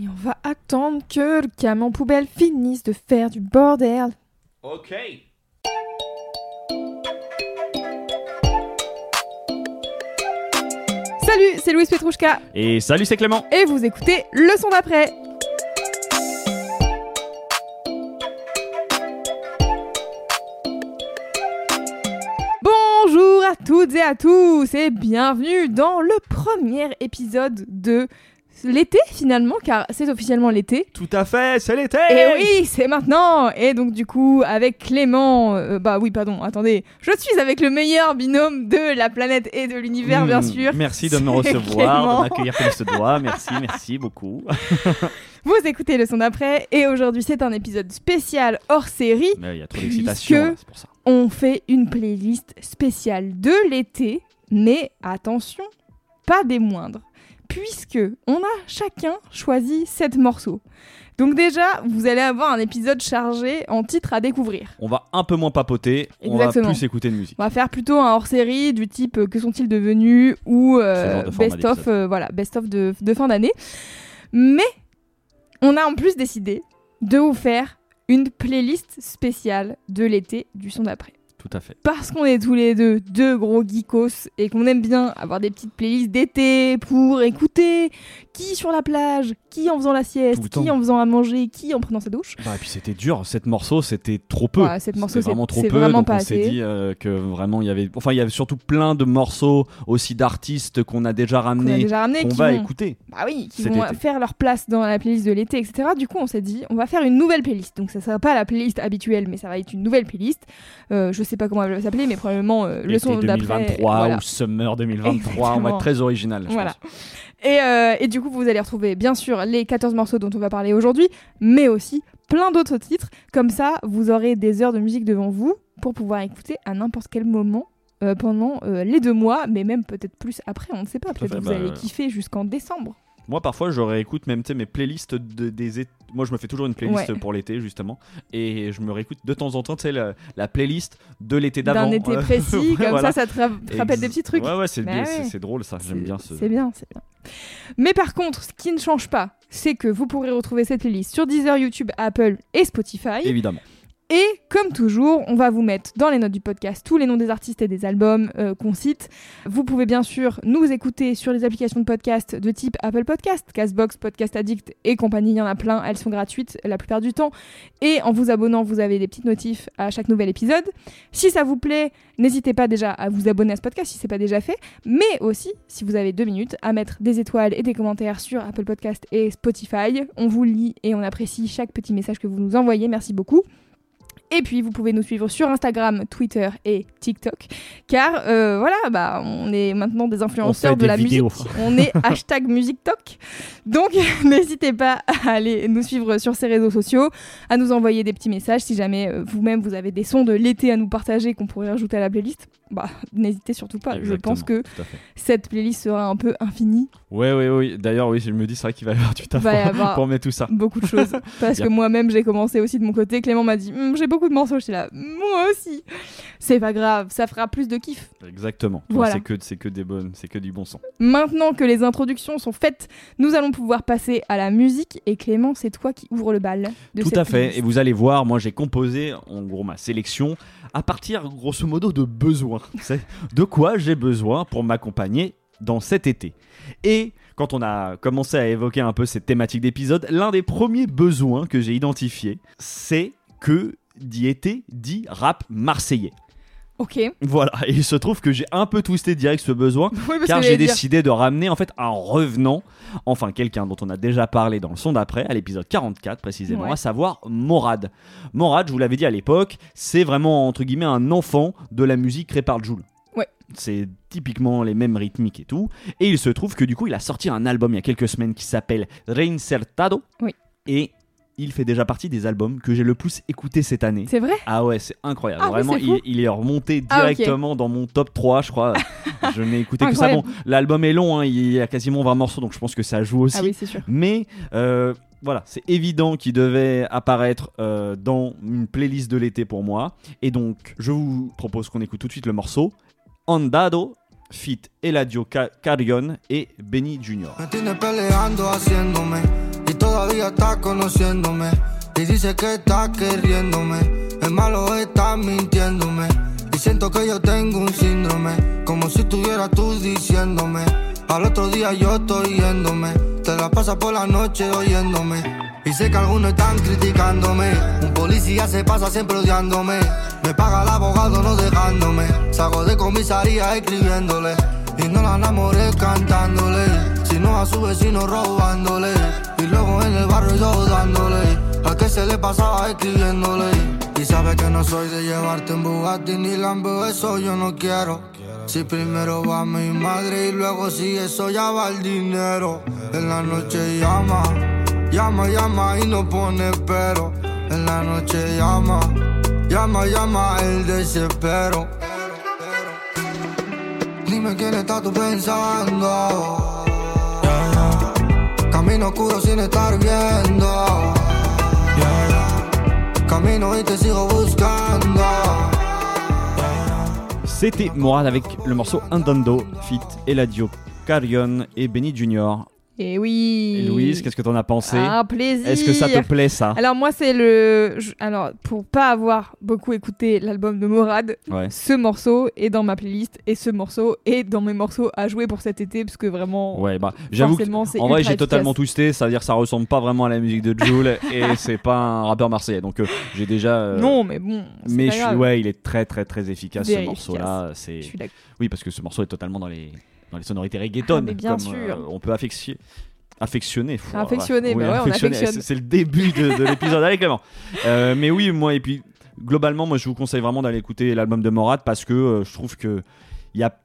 Et on va attendre que le camion poubelle finisse de faire du bordel. Ok. Salut, c'est Louise Petrouchka Et salut, c'est Clément. et vous écoutez le son d'après. Bonjour à toutes et à tous et bienvenue dans le premier épisode de l'été finalement car c'est officiellement l'été. Tout à fait, c'est l'été. Et oui, c'est maintenant Et donc du coup, avec Clément, euh, bah oui, pardon, attendez, je suis avec le meilleur binôme de la planète et de l'univers, bien Hmm, sûr. Merci de me recevoir, Clément. de m'accueillir comme. Merci, merci beaucoup. Vous écoutez le son d'après, et aujourd'hui c'est un épisode spécial hors série. Mais il y a trop d'excitation, c'est pour ça. On fait une playlist spéciale de l'été, mais attention, pas des moindres, puisque on a chacun choisi sept morceaux. Donc déjà, vous allez avoir un épisode chargé en titres à découvrir. On va un peu moins papoter, on va plus écouter de musique. On va faire plutôt un hors-série du type euh, que sont-ils devenus ou euh, de best of euh, voilà, best of de, de fin d'année. Mais on a en plus décidé de vous faire une playlist spéciale de l'été du son d'après. Tout à fait. Parce qu'on est tous les deux deux gros geekos et qu'on aime bien avoir des petites playlists d'été pour écouter qui sur la plage, qui en faisant la sieste, qui en faisant à manger, qui en prenant sa douche. Bah, et puis c'était dur, sept morceaux, c'était trop peu. Ouais, morceaux, C'était c'est- vraiment trop peu. vraiment donc pas on s'est dit euh, que vraiment il y avait, enfin il y avait surtout plein de morceaux aussi d'artistes qu'on a déjà Qu'on ramenés, déjà ramené, qu'on qui va vont- écouter. Bah oui, qui vont été. faire leur place dans la playlist de l'été, etc. Du coup, on s'est dit, on va faire une nouvelle playlist. Donc, ça sera pas la playlist habituelle, mais ça va être une nouvelle playlist. Euh, je sais pas comment elle va s'appeler, mais probablement euh, le son d'après. 2023 voilà. ou Summer 2023, on va Exactement. être très original. je Voilà. pense. Et, euh, et du coup, vous allez retrouver bien sûr les 14 morceaux dont on va parler aujourd'hui, mais aussi plein d'autres titres. Comme ça, vous aurez des heures de musique devant vous pour pouvoir écouter à n'importe quel moment. euh, pendant les deux mois, mais même peut-être plus après, on ne sait pas. Peut-être que vous bah, allez kiffer jusqu'en décembre. Moi, parfois, je réécoute même mes playlists de- des. Moi, je me fais toujours une playlist Ouais. pour l'été, justement. Et je me réécoute de temps en temps, tu sais, la, la playlist de l'été d'avant. D'un été précis, comme voilà. ça, ça te, ra- te rappelle des petits trucs. Ouais, ouais, c'est Bah ouais. drôle ça. J'aime bien ce. C'est bien, c'est bien. Mais par contre, ce qui ne change pas, c'est que vous pourrez retrouver cette playlist sur Deezer, YouTube, Apple et Spotify. Évidemment. Et comme toujours, on va vous mettre dans les notes du podcast tous les noms des artistes et des albums euh, qu'on cite. Vous pouvez bien sûr nous écouter sur les applications de podcast de type Apple Podcast, Castbox, Podcast Addict et compagnie. Il y en a plein, elles sont gratuites la plupart du temps. Et en vous abonnant, vous avez des petites notifs à chaque nouvel épisode. Si ça vous plaît, n'hésitez pas déjà à vous abonner à ce podcast si c'est pas déjà fait. Mais aussi, si vous avez deux minutes, à mettre des étoiles et des commentaires sur Apple Podcast et Spotify. On vous lit et on apprécie chaque petit message que vous nous envoyez. Merci beaucoup. Et puis vous pouvez nous suivre sur Instagram, Twitter et TikTok, car euh, voilà, bah on est maintenant des influenceurs de des la vidéos. musique. On est hashtag MusicTok. Donc n'hésitez pas à aller nous suivre sur ces réseaux sociaux, à nous envoyer des petits messages si jamais euh, vous-même vous avez des sons de l'été à nous partager qu'on pourrait rajouter à la playlist. Bah n'hésitez surtout pas. Je pense que cette playlist sera un peu infinie. Ouais, ouais, ouais. D'ailleurs, oui, je me dis, c'est vrai qu'il va y avoir du taf pour, avoir pour mettre tout ça. beaucoup de choses. Parce que moi-même, j'ai commencé aussi de mon côté. Clément m'a dit Hum, J'ai beaucoup de morceaux. J'étais là, moi aussi. C'est pas grave, ça fera plus de kiff. Exactement. Voilà. C'est que, c'est que des bonnes, c'est que du bon son. Maintenant que les introductions sont faites, nous allons pouvoir passer à la musique. Et Clément, c'est toi qui ouvre le bal. De Tout cette à fait. playlist. Et vous allez voir, moi j'ai composé en gros ma sélection à partir grosso modo de besoins. De quoi j'ai besoin pour m'accompagner dans cet été. Et quand on a commencé à évoquer un peu cette thématique d'épisode, l'un des premiers besoins que j'ai identifié, c'est que d'y été dit rap marseillais. Ok. Voilà, et il se trouve que j'ai un peu twisté direct ce besoin, car j'ai dire- décidé de ramener en fait un revenant, enfin quelqu'un dont on a déjà parlé dans le son d'après, à l'épisode 44 précisément, Ouais. à savoir Morad. Morad, je vous l'avais dit à l'époque, c'est vraiment entre guillemets un enfant de la musique créée par Joule. Ouais. c'est typiquement les mêmes rythmiques et tout. Et il se trouve que du coup, il a sorti un album il y a quelques semaines qui s'appelle Reinsertado. Oui. Et il fait déjà partie des albums que j'ai le plus écouté cette année. C'est vrai? Ah ouais, c'est incroyable. Ah oui, Vraiment, il, est remonté Ah, directement dans mon top 3, je crois. je n'ai écouté que ça. Bon, l'album est long, hein, il y a quasiment 20 morceaux, donc je pense que ça joue aussi. Ah oui, c'est sûr. Mais euh, voilà, c'est évident qu'il devait apparaître euh, dans une playlist de l'été pour moi. Et donc, je vous propose qu'on écoute tout de suite le morceau Andado, fit Eladio Ca- Carrion et Benny Junior. Todavía estás conociéndome y dice que estás queriéndome. Es malo estás mintiéndome y siento que yo tengo un síndrome como si estuvieras tú diciéndome. Al otro día yo estoy yéndome, te la pasas por la noche oyéndome. Y sé que algunos están criticándome. Un policía se pasa siempre odiándome. Me paga el abogado no dejándome. Salgo de comisaría escribiéndole. Y no la enamoré cantándole. Sino a su vecino robándole. Y luego en el barrio yo dándole. A que se le pasaba escribiéndole. Y sabe que no soy de llevarte en Bugatti ni Lambo. Eso yo no quiero. Si primero va mi madre y luego si eso ya va el dinero. En la noche llama, llama, llama y no pone pero. En la noche llama, llama, llama el desespero. Dime quién estás tú pensando. C'était Morad avec le morceau Andando, fit Eladio Carrion et Benny Junior. Et oui. Et Louise, qu'est-ce que t'en as pensé Un plaisir. Est-ce que ça te plaît ça Alors moi c'est le je- alors pour pas avoir beaucoup écouté l'album de Morad, Ouais. ce morceau est dans ma playlist et ce morceau est dans mes morceaux à jouer pour cet été parce que vraiment Ouais, bah j'avoue que forcément c'est En vrai, ultra j'ai totalement efficace. twisté, ça veut dire que ça ressemble pas vraiment à la musique de Jul et c'est pas un rappeur marseillais. Donc euh, j'ai déjà. euh, Non mais bon, c'est mais pas je suis- grave. ouais, il est très très très efficace Very ce morceau-là. C'est Je suis d'accord. Oui parce que ce morceau est totalement dans les dans les sonorités reggaeton. Ah, mais bien comme, sûr. euh, on peut affectionner. Ouais, bah affectionne. c'est- le début de, de l'épisode. Allez Clément. Euh, mais oui, moi et puis globalement, moi je vous conseille vraiment d'aller écouter l'album de Morad parce que euh, je trouve que il y a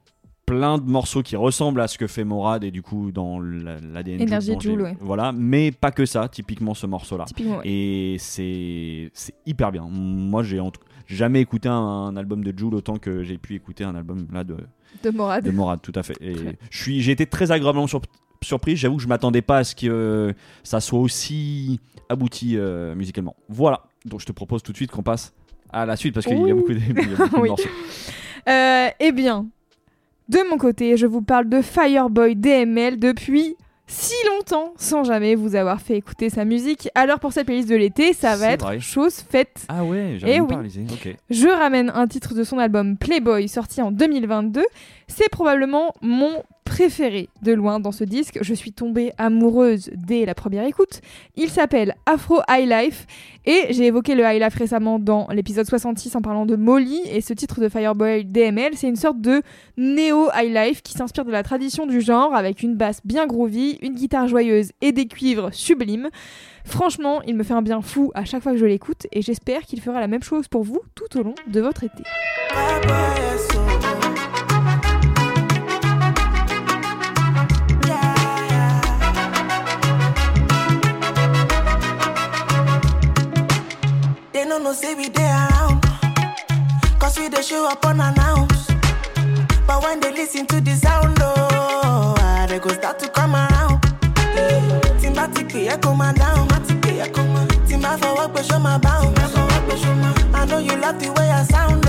plein de morceaux qui ressemblent à ce que fait Morad et du coup dans la- l'ADN j'ai- Jul, ouais. voilà mais pas que ça typiquement ce morceau là Typiquement. ouais. et c'est c'est hyper bien moi j'ai en tout- j'ai jamais écouté un, un album de Jul autant que j'ai pu écouter un album là de, De Morad. de Morad tout à fait et Très. je suis j'ai été très agréablement sur- surpris j'avoue que je m'attendais pas à ce que euh, ça soit aussi abouti euh, musicalement voilà donc je te propose tout de suite qu'on passe à la suite parce qu'il y a beaucoup de, a beaucoup de Oui. morceaux Euh, eh bien, de mon côté, je vous parle de Fireboy DML depuis si longtemps sans jamais vous avoir fait écouter sa musique. Alors pour cette playlist de l'été, ça va être vrai. chose faite. ah ouais j'avais Eh oui. pas réalisé ok Je ramène un titre de son album Playboy sorti en 2022. C'est probablement mon préféré de loin dans ce disque. Je suis tombée amoureuse dès la première écoute. Il s'appelle Afro High Life et j'ai évoqué le High Life récemment dans l'épisode 66 en parlant de Molly et ce titre de Fireboy DML, c'est une sorte de néo High Life qui s'inspire de la tradition du genre avec une basse bien groovy, une guitare joyeuse et des cuivres sublimes. Franchement, il me fait un bien fou à chaque fois que je l'écoute et j'espère qu'il fera la même chose pour vous tout au long de votre été. They no know say we there around. Cause we the show up unannounced. But when they listen to the sound, oh, ah, they go start to come around. Timbatically, I come down. Timba for work, but show my bounce. I know you love the way I sound,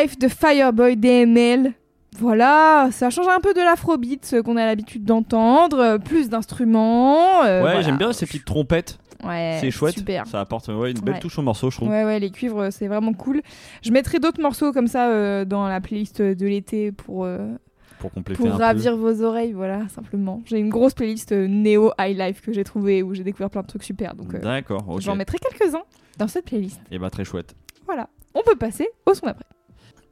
Life de Fireboy DML. Voilà, ça change un peu de l'afrobeat qu'on a l'habitude d'entendre, euh, plus d'instruments. euh, ouais voilà. j'aime bien ces petites trompettes Ouais, c'est chouette. Super. Ça apporte ouais, une belle Ouais. touche au morceau, je trouve. Ouais, ouais, les cuivres, c'est vraiment cool. Je mettrai d'autres morceaux comme ça euh, dans la playlist de l'été pour, euh, Pour compléter pour un ravir vos oreilles, voilà, simplement. J'ai une grosse playlist euh, Neo High Life que j'ai trouvée où j'ai découvert plein de trucs super. Donc, D'accord, j'en mettrai quelques-uns dans cette playlist. Et bah très chouette. Voilà. On peut passer au son d'après.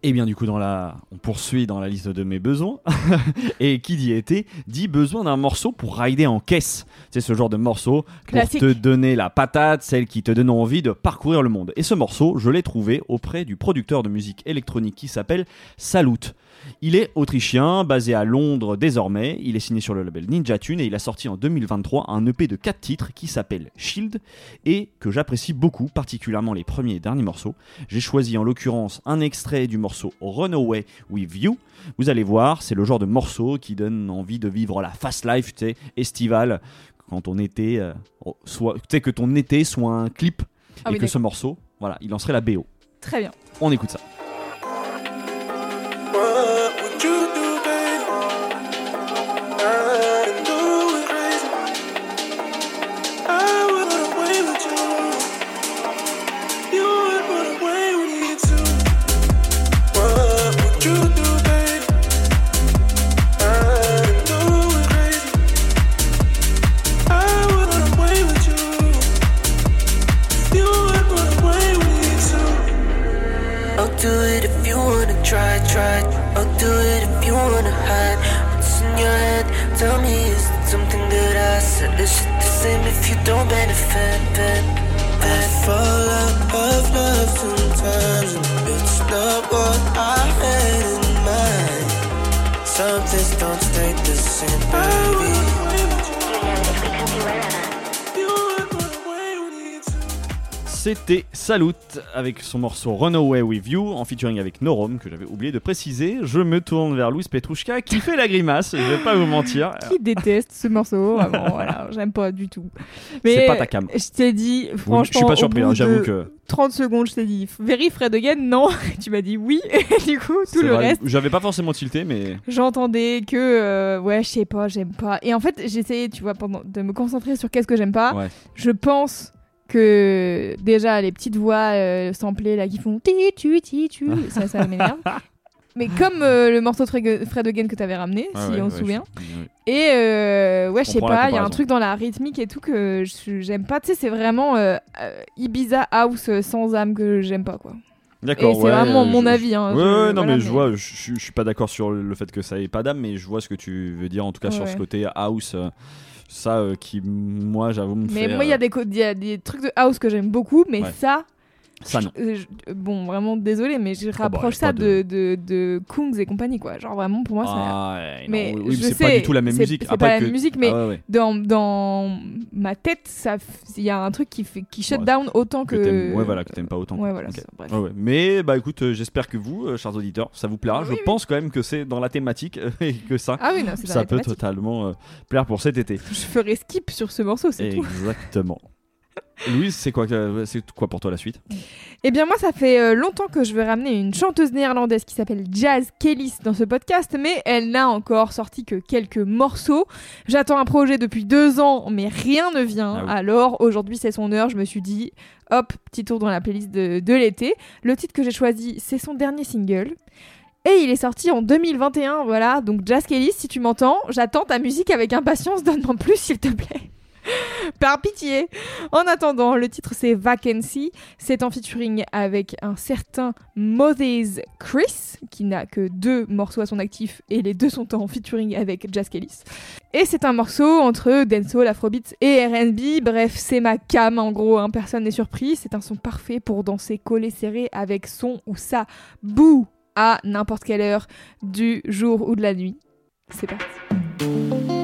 Et bien du coup dans la, on poursuit dans la liste de mes besoins. et qui dit été dit besoin d'un morceau pour rider en caisse. C'est ce genre de morceau pour Classique. te donner la patate, celle qui te donne envie de parcourir le monde. Et ce morceau, je l'ai trouvé auprès du producteur de musique électronique qui s'appelle Salut. Il est autrichien, basé à Londres désormais. Il est signé sur le label Ninja Tune et il a sorti en 2023 un EP de 4 titres qui s'appelle Shield et que j'apprécie beaucoup, particulièrement les premiers et derniers morceaux. J'ai choisi en l'occurrence un extrait du morceau Runaway with You. Vous allez voir, c'est le genre de morceau qui donne envie de vivre la fast life, tu sais, estivale, quand on était, euh, oh, soit, tu sais, que ton été soit un clip Ah et oui, que ce morceau, voilà, il en serait la BO. Très bien. On écoute ça. Said? Is it the same if you don't benefit? Ben, I fall out of love sometimes, it's not what I had in mind. Some things don't stay the same, baby. C'était Salut avec son morceau Runaway with You en featuring avec Norom que j'avais oublié de préciser. Je me tourne vers Louis Petrouchka qui fait la grimace, je vais pas vous mentir. Qui déteste ce morceau Vraiment, voilà, j'aime pas du tout. C'est pas ta cam. Je t'ai dit, franchement, je suis pas surpris, hein, j'avoue que 30 secondes, je t'ai dit, Very Fred again, non. tu m'as dit oui. Et du coup, tout le vrai, reste, J'avais pas forcément tilté, mais j'entendais que, euh, ouais, je sais pas, j'aime pas. Et en fait, j'essayais, tu vois, pendant, de me concentrer sur qu'est-ce que j'aime pas. Ouais. Je pense que déjà les petites voix euh, samplées là qui font ti tu ti tu ça ça m'énerve mais comme euh, le morceau de Fred Fred again que t'avais ramené Ouais, si ouais, on ouais, se souvient je- et euh, ouais, je sais pas, il y a un truc dans la rythmique et tout que j'aime pas. Tu sais, c'est vraiment euh, Ibiza House sans âme que j'aime pas, quoi. D'accord. c'est ouais, vraiment euh, mon je- avis. Hein, Ouais, je- ouais, non, voilà, mais je vois, je, je- je suis pas d'accord sur le fait que ça ait pas d'âme, mais je vois ce que tu veux dire, en tout cas sur ce côté house. Ça euh, qui, moi, j'avoue, me Mais fait. moi, il y, a euh, des co- il y a des trucs de house que j'aime beaucoup, mais Ouais. ça. Ça, non. je- je- bon, vraiment désolé, mais je bah, rapproche ça de, de, de Kungs et compagnie, quoi. Genre vraiment, pour moi, ça. Ah, ouais, mais oui, je c'est pas du tout la même musique. C'est pas la que- même musique, mais Ah ouais, dans, dans ma tête, ça il y a un truc qui, fait, qui shut Ouais, down autant que ouais, voilà, que t'aimes pas autant. Ouais, voilà, ça. Mais bah écoute, euh, j'espère que vous, euh, chers auditeurs, ça vous plaira. Oui, je oui. pense quand même que c'est dans la thématique et que ça, Ah oui, non, ça la peut totalement euh, plaire pour cet été. Je ferai skip sur ce morceau, c'est tout. Exactement. Louise, c'est quoi, que- c'est quoi pour toi la suite? Eh bien moi ça fait euh, longtemps que je veux ramener une chanteuse néerlandaise qui s'appelle Jazz Kellis dans ce podcast, mais elle n'a encore sorti que quelques morceaux. J'attends un projet depuis deux ans, mais rien ne vient. Ah oui. Alors aujourd'hui c'est son heure, je me suis dit, hop, petit tour dans la playlist de, de l'été. Le titre que j'ai choisi, c'est son dernier single. Et il est sorti en 2021, voilà. Donc Jazz Kellis, si tu m'entends, j'attends ta musique avec impatience, donne-moi plus s'il te plaît. Par pitié. En attendant, le titre c'est Vacancy. C'est en featuring avec un certain Moses Chris, qui n'a que deux morceaux à son actif, et les deux sont en featuring avec Jazz Kellis. Et c'est un morceau entre dancehall, afrobeat et R&B. Bref, c'est ma cam en gros, hein, personne n'est surpris. C'est un son parfait pour danser collé serré avec son ou sa boue à n'importe quelle heure du jour ou de la nuit. C'est parti.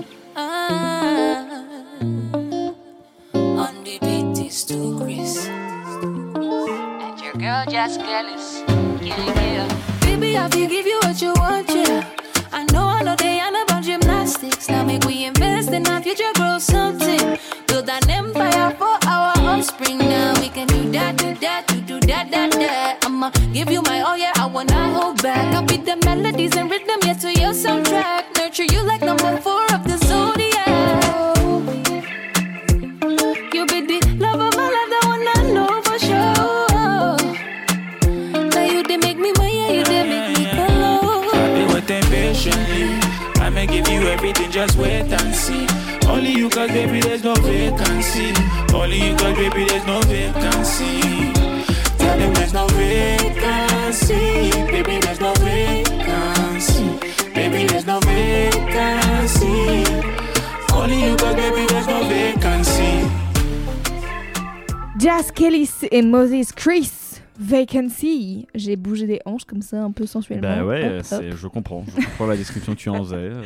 On the beat is too Chris. And your girl just jealous. Yeah, yeah. Baby, I feel give you what you want, yeah. I know, I know they ain't about gymnastics. Now make we invest in our future, grow something. Build an empire for our offspring. Now we can do that, do that, do do that, that, that. I'ma give you my all, yeah. I wanna hold back. I'll be the melodies and rhythm, yeah, to your soundtrack. Nurture you like number four You everything, just wait and see. Only you, cause baby, there's no vacancy. Only you, cause baby, there's no vacancy. Tell them there's no vacancy. Baby, there's no vacancy. Baby, there's no vacancy. Only you, cause baby, there's no vacancy. Jazz Kellis et Moses Chris. Vacancy. J'ai bougé des hanches comme ça, un peu sensuellement. Bah ouais, Hop, je comprends. Je comprends la description que tu en faisais. euh,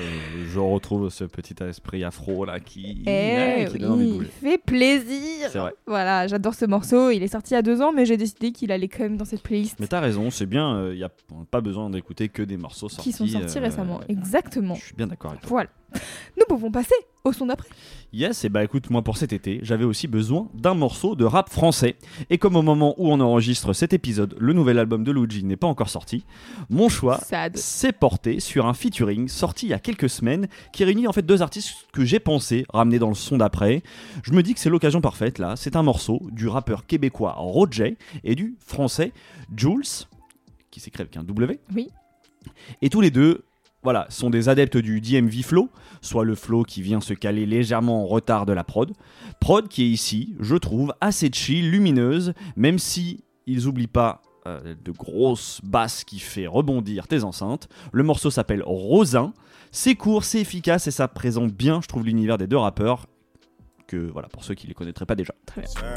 je retrouve ce petit esprit afro là qui, Eh qui donne envie de oui, bouger. fait plaisir. C'est vrai. Voilà, j'adore ce morceau. Il est sorti il y a deux ans, mais j'ai décidé qu'il allait quand même dans cette playlist Mais t'as raison, c'est bien. Il n'y a pas besoin d'écouter que des morceaux sortis. qui sont sortis euh, récemment. Exactement. Je suis bien d'accord avec toi. Voilà. Nous pouvons passer au son d'après. Yes, et bah écoute, moi pour cet été, j'avais aussi besoin d'un morceau de rap français. Et comme au moment où on enregistre cet épisode, le nouvel album de Luigi n'est pas encore sorti, mon choix s'est porté sur un featuring sorti il y a quelques semaines qui réunit en fait deux artistes que j'ai pensé ramener dans le son d'après. Je me dis que c'est l'occasion parfaite là. C'est un morceau du rappeur québécois Roger et du français Jules, qui s'écrit avec un W. Oui. Et tous les deux, voilà, sont des adeptes du DMV flow, soit le flow qui vient se caler légèrement en retard de la prod. Prod qui est ici, je trouve, assez chill, lumineuse, même si ils oublient pas euh, de grosses basses qui fait rebondir tes enceintes. Le morceau s'appelle Rosin. C'est court, c'est efficace et ça présente bien, je trouve, l'univers des deux rappeurs. Que voilà, pour ceux qui les connaîtraient pas déjà.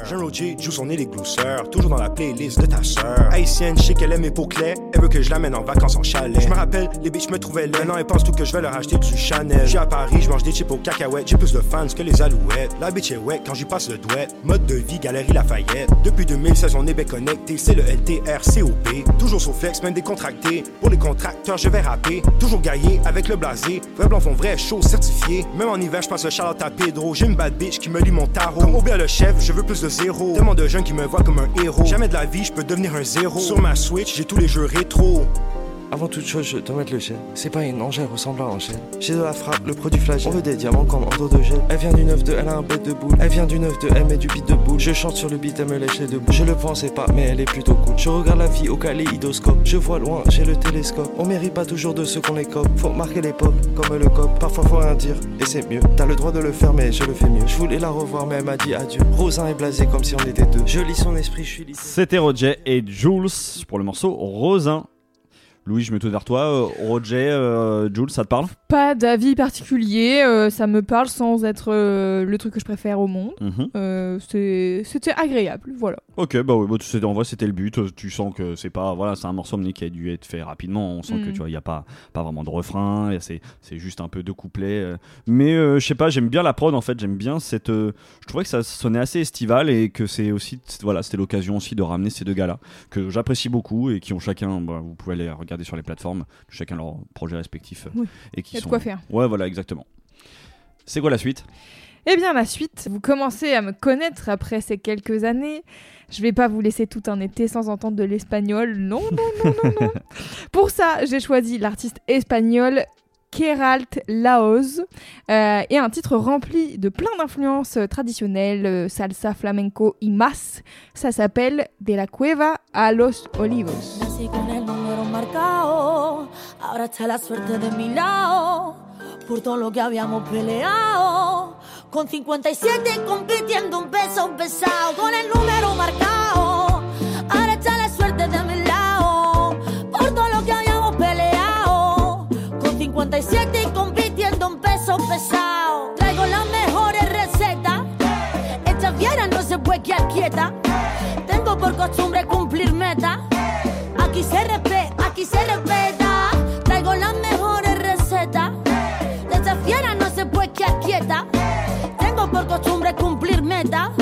Jean Roger joue son Blueseur, toujours dans la playlist de ta sœur. Haïtienne, je sais qu'elle aime mes peaux clairs, elle veut que je l'amène en vacances en chalet. Je me rappelle, les bitches me trouvaient laid, maintenant elles pensent tout que je vais leur acheter du Chanel. J'suis à Paris, je mange des chips aux cacahuètes, j'ai plus de fans que les alouettes. La bitch est wet quand j'y passe le douet, mode de vie, galerie Lafayette. Depuis 2016, on est bien connecté, c'est le LTRCOP. Toujours sur flex, même décontracté. Pour les contracteurs, je vais rapper. Toujours gaillé avec le blasé. Vrai blanc font vrai chaud certifié. Même en hiver, je passe le charlotte à Pedro. J'ai une bad bitch qui me lit mon tarot. Comme Aubert le chef, je veux plus de zéro. Tellement de jeunes qui me voient comme un héros. Jamais de la vie, je peux devenir un zéro. Sur ma Switch, j'ai tous les jeux rétro. Avant toute chose, je dois mettre le gel. C'est pas une angèle ressemblant à Angèle. J'ai de la frappe, le produit flagelle. On veut des diamants comme en dos de gel. Elle vient du 9 de, elle a un bête de boule. Elle vient du 9 de, elle met du beat de boule. Je chante sur le beat, elle me lèche les deux boules. Je le pensais pas, mais elle est plutôt cool. Je regarde la vie au kaléidoscope. Je vois loin, j'ai le télescope. On mérite pas toujours de ce qu'on les cope. Faut marquer l'époque, comme le cop. Parfois faut rien dire, et c'est mieux. T'as le droit de le faire, mais je le fais mieux. Je voulais la revoir, mais elle m'a dit adieu. Rosin est blasé comme si on était deux. Je lis son esprit, je suis libre. C'était Roger et Jules pour le morceau Rosin. Louis, je me tourne vers toi. Euh, Roger, euh, Jules, ça te parle? Pas d'avis particulier, euh, ça me parle sans être euh, le truc que je préfère au monde. Mhm. Euh, c'est- C'était agréable, voilà. Ok, bah oui, bah, tu sais, en vrai c'était le but. euh, Tu sens que c'est pas, voilà, c'est un morceau mené qui a dû être fait rapidement. On sent que Mm. tu vois, il y a pas, pas vraiment de refrain. et C'est, c'est juste un peu de couplets. euh. Mais euh, je sais pas, j'aime bien la prod en fait. J'aime bien cette. euh, je trouvais que ça sonnait assez estival et que c'est aussi, voilà, c'était l'occasion aussi de ramener ces deux gars-là que j'apprécie beaucoup et qui ont chacun, bah, vous pouvez aller regarder sur les plateformes, chacun leur projet respectif euh, Oui. et qui Y a de quoi faire. Ouais, voilà, exactement. C'est quoi la suite? Eh bien, la suite, vous commencez à me connaître après ces quelques années. Je vais pas vous laisser tout un été sans entendre de l'espagnol. Non, non, non, non, non. Pour ça, j'ai choisi l'artiste espagnol Keralt Laoz euh, et un titre rempli de plein d'influences traditionnelles, euh, salsa, flamenco y más. Ça s'appelle De la cueva a los olivos. Ahora está la suerte de mi lado, por todo lo que habíamos peleado. Con 57 compitiendo un peso pesado, con el número marcado, ahora está la suerte de mi lado, por todo lo que habíamos peleado. Con 57 compitiendo un peso pesado, traigo las mejores recetas, esta fiera no se puede quedar quieta, tengo por costumbre cumplir metas. Aquí se respeta. Traigo las mejores recetas. De esta fiera no se puede quedar quieta. Tengo por costumbre cumplir metas.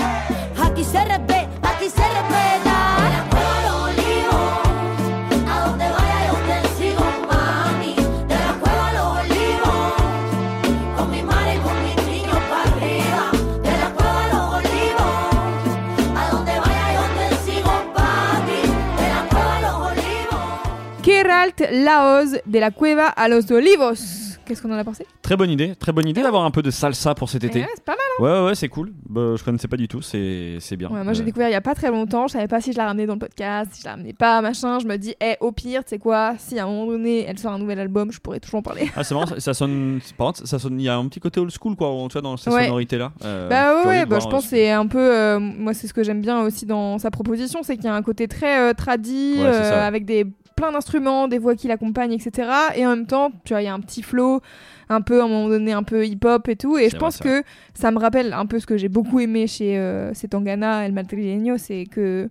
Cueva a los olivos. Keralt Laoz de la cueva a los olivos. Qu'est-ce qu'on en a pensé? Très bonne idée, très bonne idée d'avoir un peu de salsa pour cet été. Eh ouais, C'est pas mal. hein. Ouais, ouais, ouais, c'est cool. Bah, je connaissais pas du tout, c'est c'est bien. Ouais, moi j'ai Euh, découvert il y a pas très longtemps, je savais pas si je la ramenais dans le podcast, si je la ramenais pas, machin. Je me dis, eh, au pire, tu sais quoi, si à un moment donné elle sort un nouvel album, je pourrais toujours en parler. Ah, c'est marrant, ça, ça sonne. Par contre, ça sonne. Il y a un petit côté old school, quoi, tu vois, dans ces sonorités-là. Euh, bah ouais, bah, je euh, pense que c'est un peu. euh, moi, c'est ce que j'aime bien aussi dans sa proposition, c'est qu'il y a un côté très euh, tradi, Ouais, c'est ça. avec des plein d'instruments, des voix qui l'accompagnent, etc. Et en même temps, tu vois, il y a un petit flow, un peu à un moment donné, un peu hip-hop et tout. Et je pense que ça me rappelle un peu ce que j'ai beaucoup aimé chez euh, Tangana El Madrileño, c'est que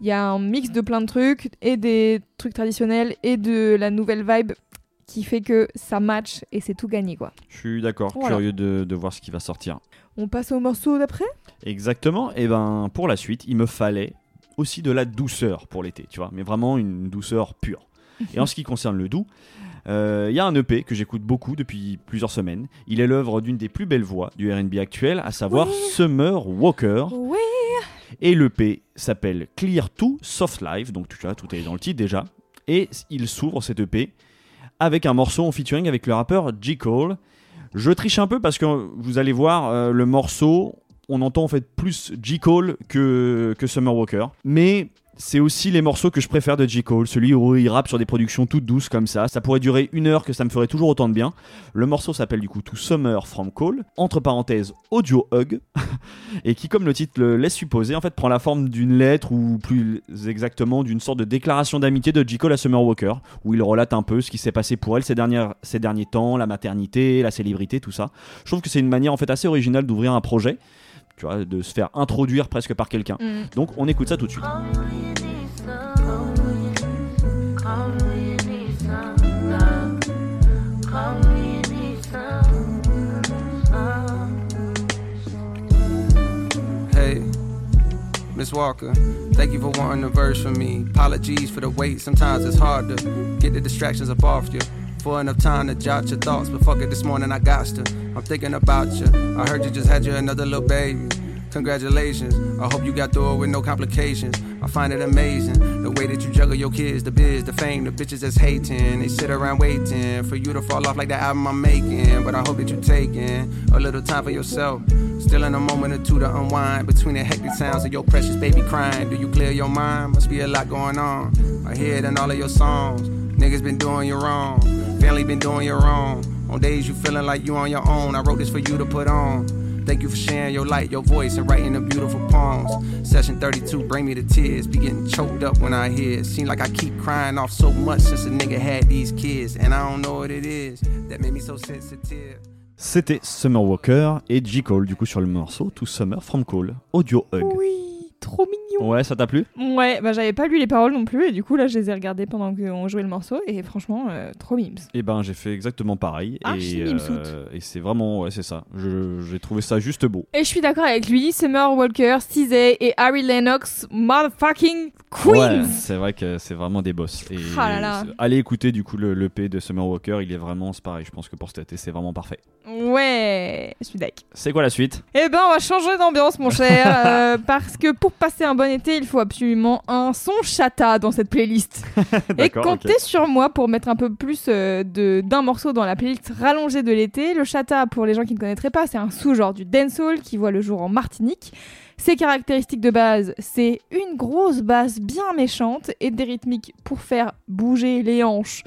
il y a un mix de plein de trucs et des trucs traditionnels et de la nouvelle vibe qui fait que ça match et c'est tout gagné quoi. Je suis d'accord, Voilà. curieux de, de voir ce qui va sortir. On passe au morceau d'après? Exactement. Et ben pour la suite, il me fallait aussi de la douceur pour l'été, tu vois, mais vraiment une douceur pure. Et en ce qui concerne le doux, euh, il y a un EP que j'écoute beaucoup depuis plusieurs semaines. Il est l'œuvre d'une des plus belles voix du R&B actuel, à savoir Summer Walker. Oui. Et l'EP s'appelle Clear 2 Soft Life, donc vois, tout est dans le titre déjà. Et il s'ouvre cet EP avec un morceau en featuring avec le rappeur J. Cole. Je triche un peu parce que vous allez voir euh, le morceau, on entend en fait plus J. Cole que, que Summer Walker. Mais c'est aussi les morceaux que je préfère de J. Cole, celui où il rappe sur des productions toutes douces comme ça. Ça pourrait durer une heure que ça me ferait toujours autant de bien. Le morceau s'appelle du coup To Summer from Cole, entre parenthèses Audio Hug, et qui, comme le titre le laisse supposer, en fait prend la forme d'une lettre ou plus exactement d'une sorte de déclaration d'amitié de J. Cole à Summer Walker, où il relate un peu ce qui s'est passé pour elle ces, dernières, ces derniers temps, la maternité, la célébrité, tout ça. Je trouve que c'est une manière en fait assez originale d'ouvrir un projet. Tu vois, de se faire introduire presque par quelqu'un. Mm. Donc on écoute ça tout de suite. Hey, Miss Walker, thank you for wanting a verse from me. Apologies for the wait, sometimes it's hard to get the distractions up off you. For enough time to jot your thoughts, but fuck it, this morning I got to. I'm thinking about you. I heard you just had you another little baby. Congratulations, I hope you got through it with no complications. I find it amazing the way that you juggle your kids, the biz, the fame, the bitches that's hating. They sit around waiting for you to fall off like the album I'm making. But I hope that you taking a little time for yourself. Still in a moment or two to unwind between the hectic sounds of your precious baby crying. Do you clear your mind? Must be a lot going on. I hear it in all of your songs. Niggas been doing you wrong. Family been doing you wrong. On days you feeling like you on your own, I wrote this for you to put on. Thank you for sharing your light, your voice, and writing the beautiful poems. Session 32, bring me to tears. Be getting choked up when I hear it. Seem like I keep crying off so much since a nigga had these kids. And I don't know what it is that made me so sensitive. C'était Summer Walker et J. Cole, du coup, sur le morceau To Summer from Cole, Audio Hug. Oui, trop mignon. Ouais, ça t'a plu? Ouais, bah j'avais pas lu les paroles non plus et du coup là je les ai regardées pendant qu'on jouait le morceau et franchement euh, trop mimes. Eh ben, j'ai fait exactement pareil. Archi et mimsoute. et c'est vraiment, ouais, c'est ça. J'ai trouvé ça juste beau. Et je suis d'accord avec lui, Summer Walker, Cizay et Harry Lennox, motherfucking queens. Ouais, c'est vrai que c'est vraiment des boss. Et Ah là là. c'est- allez écouter du coup le l'EP de Summer Walker, il est vraiment, c'est pareil. Je pense que pour cet été, c'est vraiment parfait. Ouais, je suis d'accord. C'est quoi la suite? Eh ben, on va changer d'ambiance, mon cher, euh, parce que pour passer un bon été, il faut absolument un son chata dans cette playlist. Et comptez sur moi pour mettre un peu plus euh, de d'un morceau dans la playlist rallongée de l'été. Le chata, pour les gens qui ne connaîtraient pas, c'est un sous-genre du dancehall qui voit le jour en Martinique. Ses caractéristiques de base, c'est une grosse basse bien méchante et des rythmiques pour faire bouger les hanches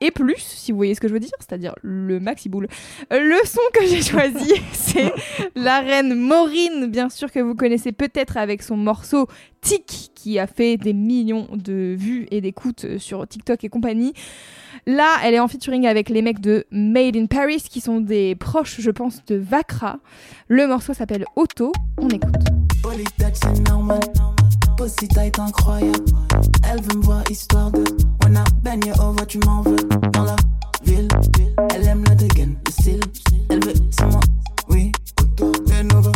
et plus, si vous voyez ce que je veux dire, c'est-à-dire le maxi boule. Le son que j'ai choisi, c'est la reine Maureen, bien sûr que vous connaissez peut-être avec son morceau Tic, qui a fait des millions de vues et d'écoutes sur TikTok et compagnie. Là, elle est en featuring avec les mecs de Made in Paris, qui sont des proches, je pense, de Vakra. Le morceau s'appelle Auto. On écoute. Pussy tight incroyable. Elle veut me voir histoire de. On a baigné au voix, tu m'en veux. Dans la ville, elle aime le dégaine, le style. Elle veut, c'est moi, oui. De nouveau,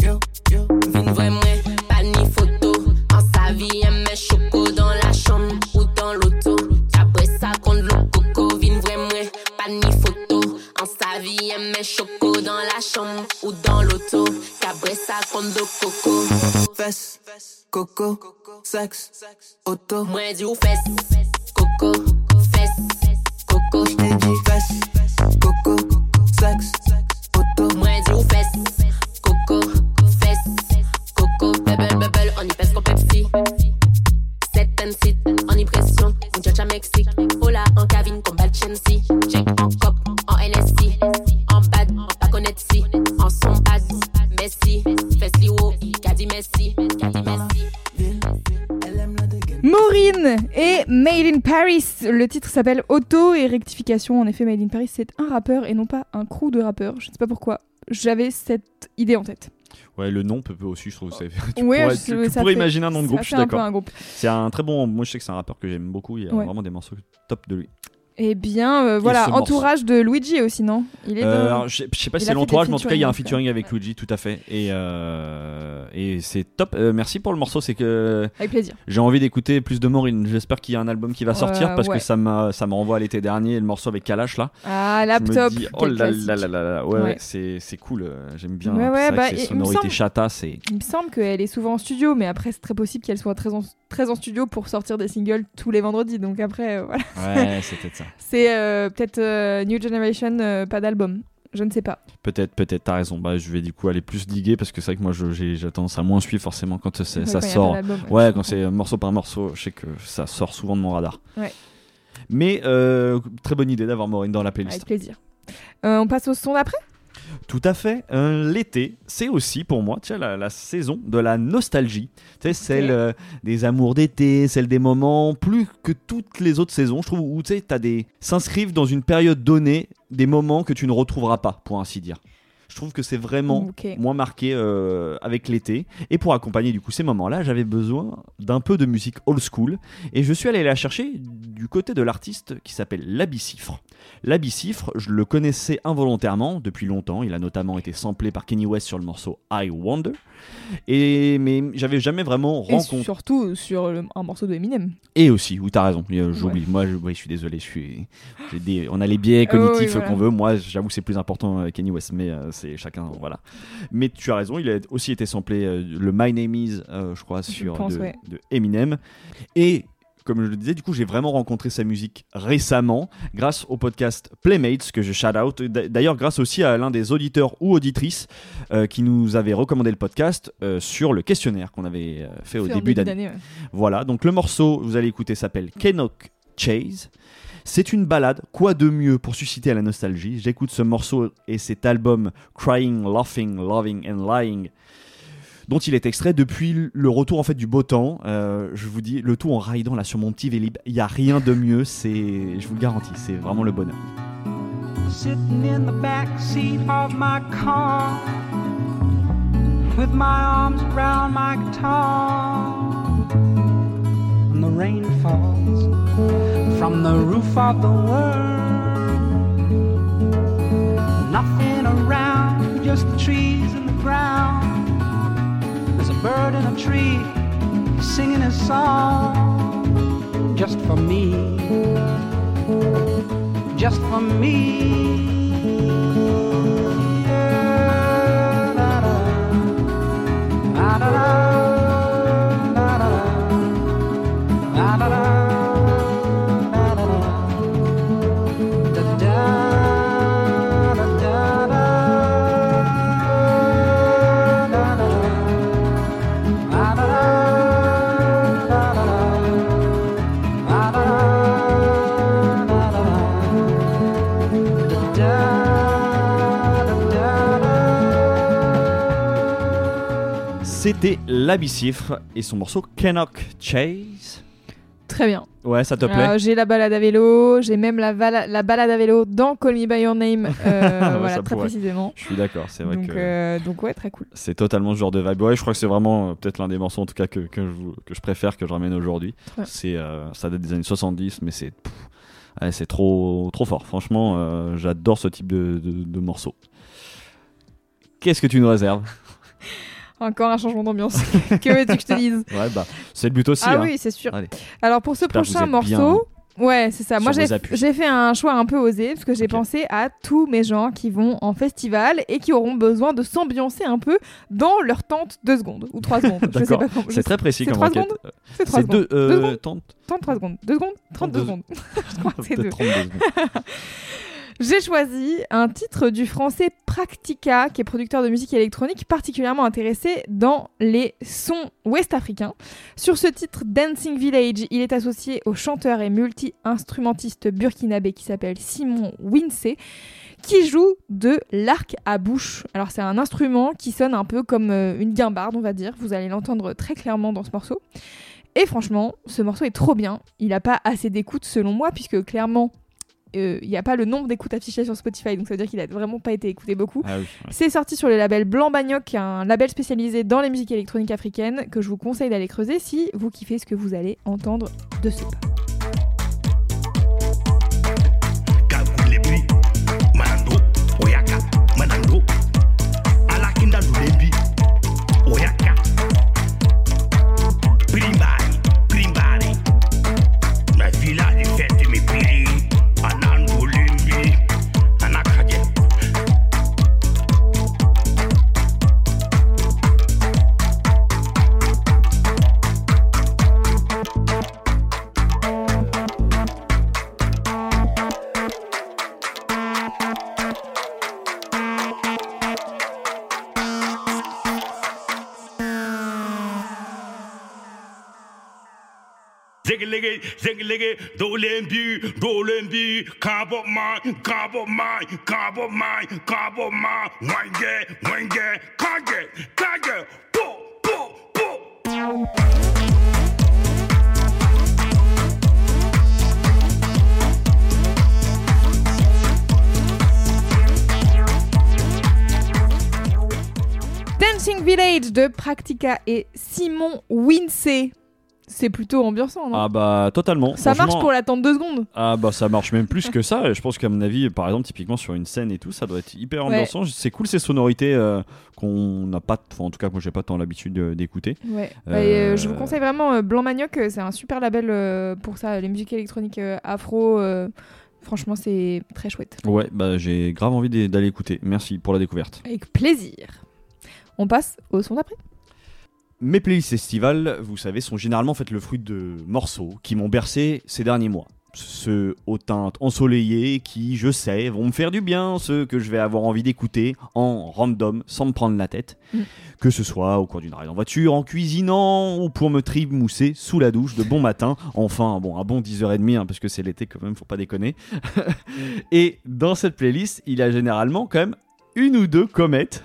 yo, yo. Vin vrai moi, pas ni photo. En sa vie, elle met choco dans la chambre ou dans l'auto. Après ça, contre le coco. Vin vrai moi, pas ni photo. En sa vie, elle met choco dans la chambre ou dans l'auto back from coco. Fess, coco, sexe, auto. Moi, du fess, coco, fess, coco. J't'ai dit fess, coco, sexe, auto. Moi, du fess, coco, fess, coco. Bebel, bebel, on y pèse comme Pepsi. Set and sit. Et Made in Paris. Le titre s'appelle Auto et rectification. En effet, Made in Paris, c'est un rappeur et non pas un crew de rappeurs. Je ne sais pas pourquoi. J'avais cette idée en tête. Ouais, le nom peut aussi, je trouve. c'est- Tu Ouais, pourrais, je- tu- tu ça pourrais fait- imaginer un nom de ça groupe, je suis d'accord. C'est un très bon. Moi, je sais que c'est un rappeur que j'aime beaucoup. Il y a Ouais. vraiment des morceaux top de lui. Eh bien, euh, voilà, entourage de Luigi aussi, non? Il est Euh, dans- alors, je sais pas si c'est l'entourage, mais en tout cas, il y a un featuring, avec Luigi, tout à fait. Et, euh, et c'est top. Merci pour le morceau. C'est que Avec plaisir. j'ai envie d'écouter plus de Maureen. J'espère qu'il y a un album qui va sortir parce ouais. que ça me renvoie à l'été dernier. Le morceau avec Kalash là. Ah, Je me laptop. dis, oh là là là là. Ouais, Ouais. c'est cool. J'aime bien. Ouais, bah, que sonorités semble- chata, c'est. Il me semble qu'elle est souvent en studio, mais après, c'est très possible qu'elle soit très en, très en studio pour sortir des singles tous les vendredis. Donc après, voilà. Ouais, c'est peut-être ça. C'est euh, peut-être euh, New Generation, euh, pas d'album. Je ne sais pas. Peut-être, peut-être, t'as raison. Bah, je vais du coup aller plus diguer parce que c'est vrai que moi j'ai tendance à moins suivre forcément quand Ouais, ça quand sort. ouais, quand c'est morceau par morceau, je sais que ça sort souvent de mon radar. Ouais. Mais euh, très bonne idée d'avoir Maureen dans la playlist. Avec plaisir. Euh, on passe au son d'après? Tout à fait. Euh, L'été, c'est aussi pour moi la, la saison de la nostalgie. Tu sais, celle euh, des amours d'été, celle des moments plus que toutes les autres saisons, je trouve, où tu sais, t'as des s'inscrivent dans une période donnée des moments que tu ne retrouveras pas, pour ainsi dire. Je trouve que c'est vraiment moins marqué euh, avec l'été. Et pour accompagner du coup ces moments-là, j'avais besoin d'un peu de musique old school. Et je suis allé la chercher du côté de l'artiste qui s'appelle Labicifre. Labicifre, je le connaissais involontairement depuis longtemps. Il a notamment été samplé par Kenny West sur le morceau I Wonder. Et mais j'avais jamais vraiment Et rencontré. surtout sur le- un morceau de Eminem. Et aussi, oui, t'as raison, euh, j'oublie. Moi, je, oui, je suis désolé, je suis. j'ai des- on a les biais oui, cognitifs voilà. qu'on veut. Moi, j'avoue que c'est plus important euh, Kenny West, mais euh, c'est chacun, voilà. Mais tu as raison, il a aussi été samplé euh, le My Name Is, euh, je crois, sur pense, de, ouais. de Eminem. Et comme je le disais, du coup, j'ai vraiment rencontré sa musique récemment grâce au podcast Playmates que je shout out. D'ailleurs, grâce aussi à l'un des auditeurs ou auditrices euh, qui nous avait recommandé le podcast euh, sur le questionnaire qu'on avait euh, fait au début début d'année. d'année, ouais. Voilà, donc le morceau, vous allez écouter, s'appelle Kenok Chase. C'est une balade, quoi de mieux pour susciter à la nostalgie? J'écoute ce morceau et cet album Crying, Laughing, Loving and Lying dont il est extrait depuis le retour en fait du beau temps. Euh, je vous dis, le tout en ridant là sur mon petit Vélib, il y a rien de mieux, c'est, je vous le garantis, c'est vraiment le bonheur. Sitting in the back seat of my car with my arms around my guitar. And the rain falls from the roof of the world. Nothing around, just the trees bird in a tree singing a song just for me. Just for me. C'était Labicifre et son morceau Kenok Chase. Très bien. Ouais, ça te plaît Euh, j'ai la balade à vélo, j'ai même la, balade à vélo dans Call Me By Your Name, euh, Ouais, voilà, très pourrait. précisément. Je suis d'accord, c'est vrai donc, que euh, donc ouais, très cool. c'est totalement ce genre de vibe. Ouais, je crois que c'est vraiment euh, peut-être l'un des morceaux en tout cas que, que, je, vous- que je préfère, que je ramène aujourd'hui. Ouais. C'est, ça date des années 70, mais c'est, ouais, c'est trop, trop fort. Franchement, j'adore ce type de, de, de morceau. Qu'est-ce que tu nous réserves? Encore un changement d'ambiance. que veux-tu que je te dise Ouais, bah, c'est le but aussi. Ah hein. oui, c'est sûr. Allez. Alors pour ce prochain bien morceau, ouais, c'est ça. sur Moi j'ai fait un choix un peu osé parce que j'ai pensé à tous mes gens qui vont en festival et qui auront besoin de s'ambiancer un peu dans leur tente 2 secondes ou 3 secondes. D'accord. C'est très précis comme trois enquête. C'est 3 c'est secondes. deux, euh, Deux secondes tente- 33 secondes. 2 secondes 32 secondes. Je crois que c'est 2. 32 secondes. J'ai choisi un titre du français Practica, qui est producteur de musique électronique particulièrement intéressé dans les sons ouest-africains. Sur ce titre, Dancing Village, il est associé au chanteur et multi-instrumentiste burkinabé qui s'appelle Simon Winsey, qui joue de l'arc à bouche. Alors c'est un instrument qui sonne un peu comme euh, une guimbarde, on va dire. Vous allez l'entendre très clairement dans ce morceau. Et franchement, ce morceau est trop bien. Il n'a pas assez d'écoute selon moi, puisque clairement, il n'y a pas le nombre d'écoutes affichées sur Spotify, donc ça veut dire qu'il a vraiment pas été écouté beaucoup. Ah oui, ouais. C'est sorti sur le label Blanc Bagnoc, qui est un label spécialisé dans les musiques électroniques africaines, que je vous conseille d'aller creuser si vous kiffez ce que vous allez entendre de ce pas. Ziggy ziggy dolembi, dolembi, kabo man, kabo man, kabo man, kabo man, wange, wange, kage, kage, po, po, po. Dancing Village de Practica et Simon Winsey. C'est plutôt ambiançant, non Ah bah totalement. Ça marche pour l'attendre deux secondes. Ah bah ça marche même plus que ça. Je pense qu'à mon avis, par exemple, typiquement sur une scène et tout, ça doit être hyper Ouais. ambiançant. C'est cool ces sonorités euh, qu'on n'a pas, en tout cas moi j'ai pas tant l'habitude euh, d'écouter. Ouais. Euh, Bah, et, euh, je vous conseille vraiment Blanc Manioc, c'est un super label pour ça, les musiques électroniques afro. franchement, c'est très chouette. Ouais, bah j'ai grave envie d'aller écouter. Merci pour la découverte. Avec plaisir. On passe au son d'après. Mes playlists estivales, vous savez, sont généralement faites le fruit de morceaux qui m'ont bercé ces derniers mois. Ceux aux teintes ensoleillées qui, je sais, vont me faire du bien, ceux que je vais avoir envie d'écouter en random, sans me prendre la tête. Mm. Que ce soit au cours d'une ride en voiture, en cuisinant, ou pour me trimousser sous la douche de bon matin. Enfin, bon, un bon 10h30, hein, parce que c'est l'été quand même, faut pas déconner. Et dans cette playlist, il y a généralement quand même une ou deux comètes.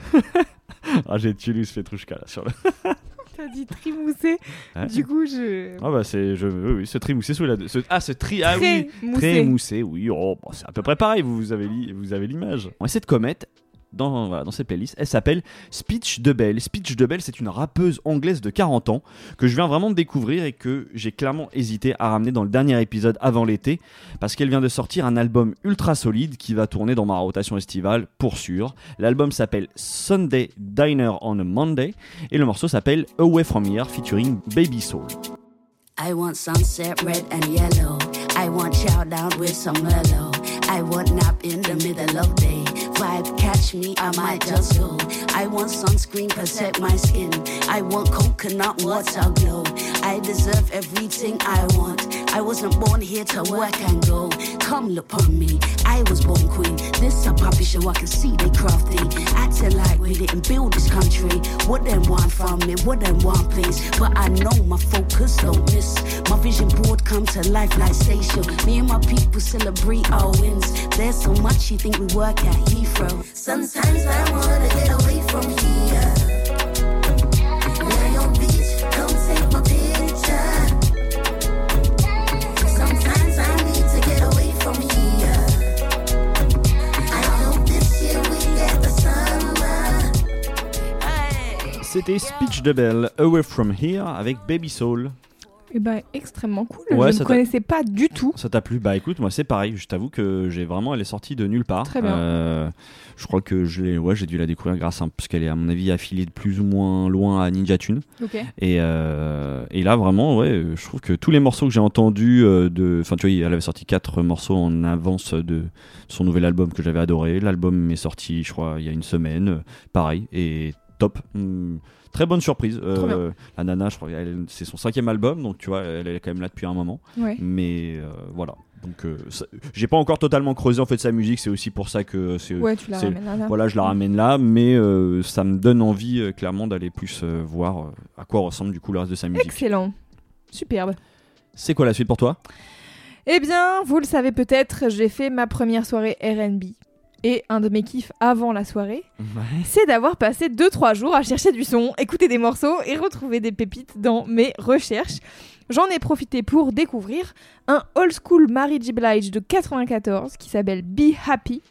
ah, j'ai Tulus Petrushka là sur le. T'as dit trimoussé. Ouais. Du coup, je. Ah bah c'est je oui, oui, ce trimoussé sous la ce- ah ce tri ah oui moussé. très moussé oui oh bon, c'est à peu près pareil vous, vous avez li- vous avez l'image. Et cette comète dans, voilà, dans cette playlist, elle s'appelle Speech de Belle. Speech de Belle, c'est une rappeuse anglaise de 40 ans que je viens vraiment de découvrir et que j'ai clairement hésité à ramener dans le dernier épisode avant l'été parce qu'elle vient de sortir un album ultra solide qui va tourner dans ma rotation estivale pour sûr. L'album s'appelle Sunday Diner on a Monday et le morceau s'appelle Away From Here featuring Baby Soul. I want sunset red and yellow. I want chow down with some mellow. I want nap in the middle of day. Vibe catch me, I might just go. I want sunscreen protect my skin. I want coconut water glow. I deserve everything I want. I wasn't born here to work and go. Come look on me, I was born queen. This a puppy show, I can see they crafty. Acting like we didn't build this country. What they want from me, what they want please. But I know my focus don't miss. My vision board come to life like station. Me and my people celebrate our wins. There's so much you think we work at Heathrow. Sometimes I wanna get away from here. Lay on beach, come take my picture. Sometimes I need to get away from here. I hope this year we get the summer. C'était Speech de Belle, Away From Here avec Baby Soul. Et bah, extrêmement cool. Ouais, je ne connaissais pas du tout. Ça t'a plu? Bah écoute, moi c'est pareil, je t'avoue que j'ai vraiment, elle est sortie de nulle part. Très bien. Euh, je crois que je l'ai, ouais, j'ai dû la découvrir grâce à, parce qu'elle est à mon avis affiliée de plus ou moins loin à Ninja Tune. Ok. Et, euh, et là vraiment, ouais, je trouve que tous les morceaux que j'ai entendus euh, de, enfin tu vois, elle avait sorti quatre morceaux en avance de son nouvel album que j'avais adoré. L'album est sorti, je crois, il y a une semaine, pareil, et top. Très bonne surprise. Euh, la nana, je crois, c'est son cinquième album, donc tu vois, elle est quand même là depuis un moment. Ouais. Mais euh, voilà. Donc, euh, j'ai pas encore totalement creusé en fait sa musique. C'est aussi pour ça que c'est. Ouais, tu la là, là. Voilà, je la ramène là, mais euh, ça me donne envie clairement d'aller plus voir à quoi ressemble du coup le reste de sa musique. Excellent. Superbe. C'est quoi la suite pour toi? Eh bien, vous le savez peut-être, j'ai fait ma première soirée RB. Et un de mes kiffs avant la soirée, c'est d'avoir passé 2-3 jours à chercher du son, écouter des morceaux et retrouver des pépites dans mes recherches. J'en ai profité pour découvrir un old school Mary J. Blige de 94 qui s'appelle Be Happy.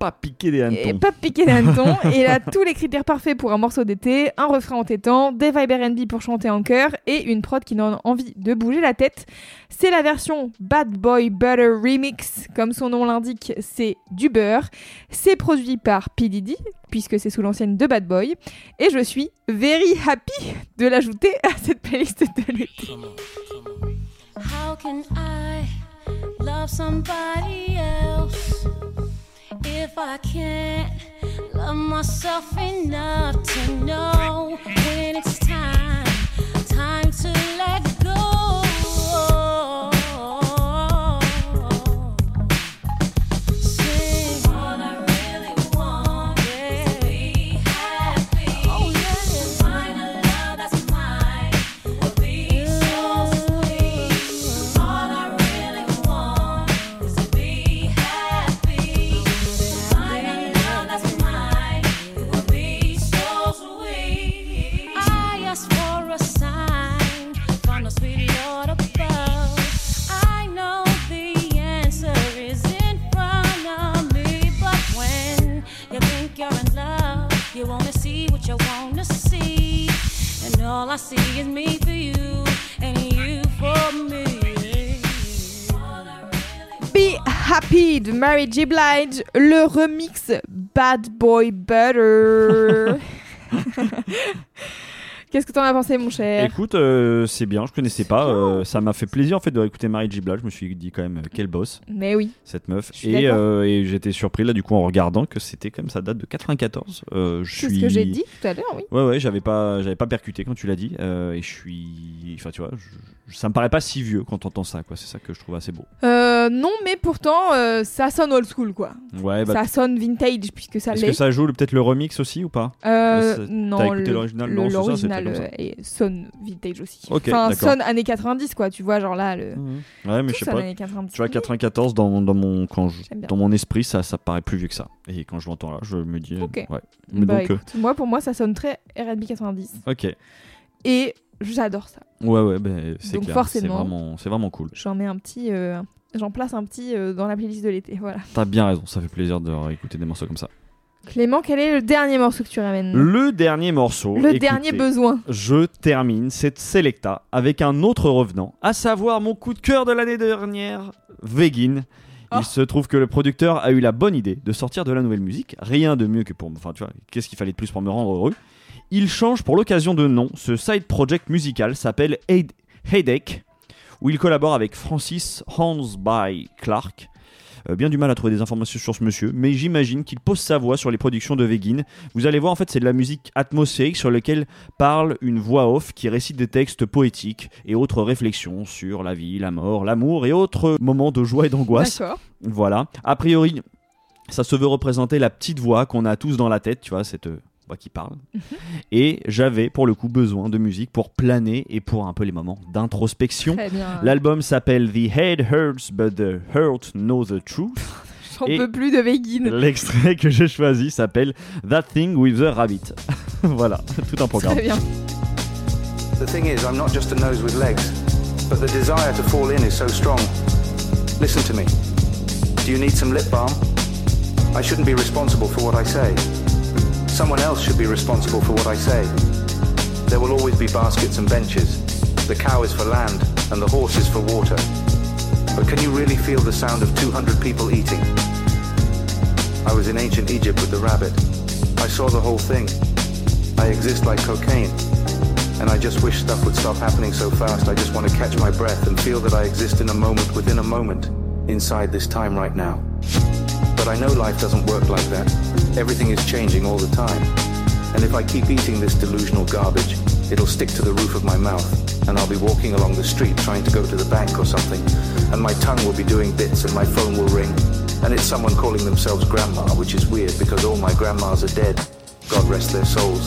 Pas piquer des hannetons. Et pas piquer des hannetons. et il a tous les critères parfaits pour un morceau d'été, un refrain entêtant, des vibes R&B pour chanter en chœur et une prod qui donne envie de bouger la tête. C'est la version Bad Boy Butter Remix. Comme son nom l'indique, c'est du beurre. C'est produit par P. Diddy, puisque c'est sous l'ancienne de Bad Boy. Et je suis very happy de l'ajouter à cette playlist de l'été. How can I love somebody else? If I can't love myself enough to know when it's time, time to let De Mary J. Blige, le remix Bad Boy Butter. Qu'est-ce que t'en as pensé, mon cher? Écoute, euh, c'est bien, je connaissais pas. euh, ça m'a fait plaisir en fait de réécouter Marie. Blige. Je me suis dit quand même, euh, quel boss. Mais oui. Cette meuf. Et, euh, et j'étais surpris là du coup en regardant que c'était comme ça date de 94. Euh, je C'est ce que j'ai dit tout à l'heure, oui. Ouais ouais, j'avais pas, j'avais pas percuté quand tu l'as dit. et je suis, enfin tu vois, je- ça me paraît pas si vieux quand on entend ça quoi. C'est ça que je trouve assez beau. Euh, non, mais pourtant, ça sonne old school, quoi. Ouais. Bah, ça sonne vintage, puisque ça Est-ce l'est. que ça joue peut-être le remix aussi ou pas? Non, T'as écouté l'original euh, et sonne vintage aussi. Ok, enfin, sonne années 90, quoi. Tu vois, genre là, le. Ouais, mais Tout je sais pas. années 90. Tu vois, 94 dans, dans mon quand je- dans mon esprit, ça, ça paraît plus vieux que ça. Et quand je l'entends là, je me dis. euh, Ok. Ouais. Mais Bah, donc, euh, moi, pour moi, ça sonne très R&B 90. ok. Et j'adore ça. Ouais, ouais, bah, c'est clair. forcément- C'est vraiment, c'est vraiment cool. J'en mets un petit. euh, J'en place un petit euh, dans la playlist de l'été. Voilà. T'as bien raison, ça fait plaisir de réécouter des morceaux comme ça. Clément, quel est le dernier morceau que tu ramènes Le dernier morceau. Le écoutez, dernier besoin. Je termine cette Selecta avec un autre revenant, à savoir mon coup de cœur de l'année dernière, Vegin. Oh. Il se trouve que le producteur a eu la bonne idée de sortir de la nouvelle musique. Rien de mieux que pour. Enfin, tu vois, qu'est-ce qu'il fallait de plus pour me rendre heureux? Il change pour l'occasion de nom. Ce side project musical s'appelle Head- Headache, où il collabore avec Francis Hansby Clark. Euh, bien du mal à trouver des informations sur ce monsieur, mais j'imagine qu'il pose sa voix sur les productions de Vegin. Vous allez voir, en fait, c'est de la musique atmosphérique sur laquelle parle une voix off qui récite des textes poétiques et autres réflexions sur la vie, la mort, l'amour et autres moments de joie et d'angoisse. Voilà. A priori, ça se veut représenter la petite voix qu'on a tous dans la tête, tu vois, cette voix qui parle. Et j'avais pour le coup besoin de musique pour planer et pour un peu les moments d'introspection. L'album s'appelle The Head Hurts But the Heart Knows the Truth. J'en peux plus de Vegin. L'extrait que j'ai choisi s'appelle That Thing with the Rabbit. voilà, tout un programme. Très bien. The thing is, I'm not just a nose with legs, but the desire to fall in is so strong. Listen to me. Do you need some lip balm? I shouldn't be responsible for what I say. Someone else should be responsible for what I say. There will always be baskets and benches. The cow is for land, and the horse is for water. But can you really feel the sound of 200 people eating? I was in ancient Egypt with the rabbit. I saw the whole thing. I exist like cocaine. And I just wish stuff would stop happening so fast. I just want to catch my breath and feel that I exist in a moment within a moment, inside this time right now. But I know life doesn't work like that. Everything is changing all the time. And if I keep eating this delusional garbage, it'll stick to the roof of my mouth, and I'll be walking along the street trying to go to the bank or something, and my tongue will be doing bits and my phone will ring, and it's someone calling themselves grandma, which is weird because all my grandmas are dead. God rest their souls.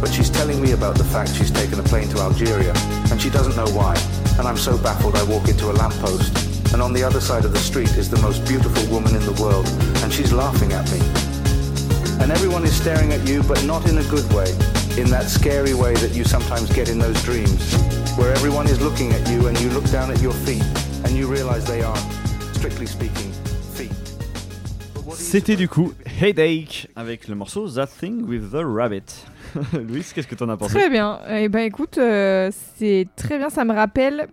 But she's telling me about the fact she's taken a plane to Algeria, and she doesn't know why. And I'm so baffled I walk into a lamppost, and on the other side of the street is the most beautiful woman in the world, and she's laughing at me. And everyone is staring at you, but not in a good way, in that scary way that you sometimes get in those dreams, where everyone is looking at you and you look down at your feet, and you realize they are, strictly speaking, feet. C'était du coup Headache avec le morceau That Thing with the Rabbit. Louis, qu'est-ce que t'en as pensé? Très bien. Eh ben écoute, euh, c'est très bien. Ça me rappelle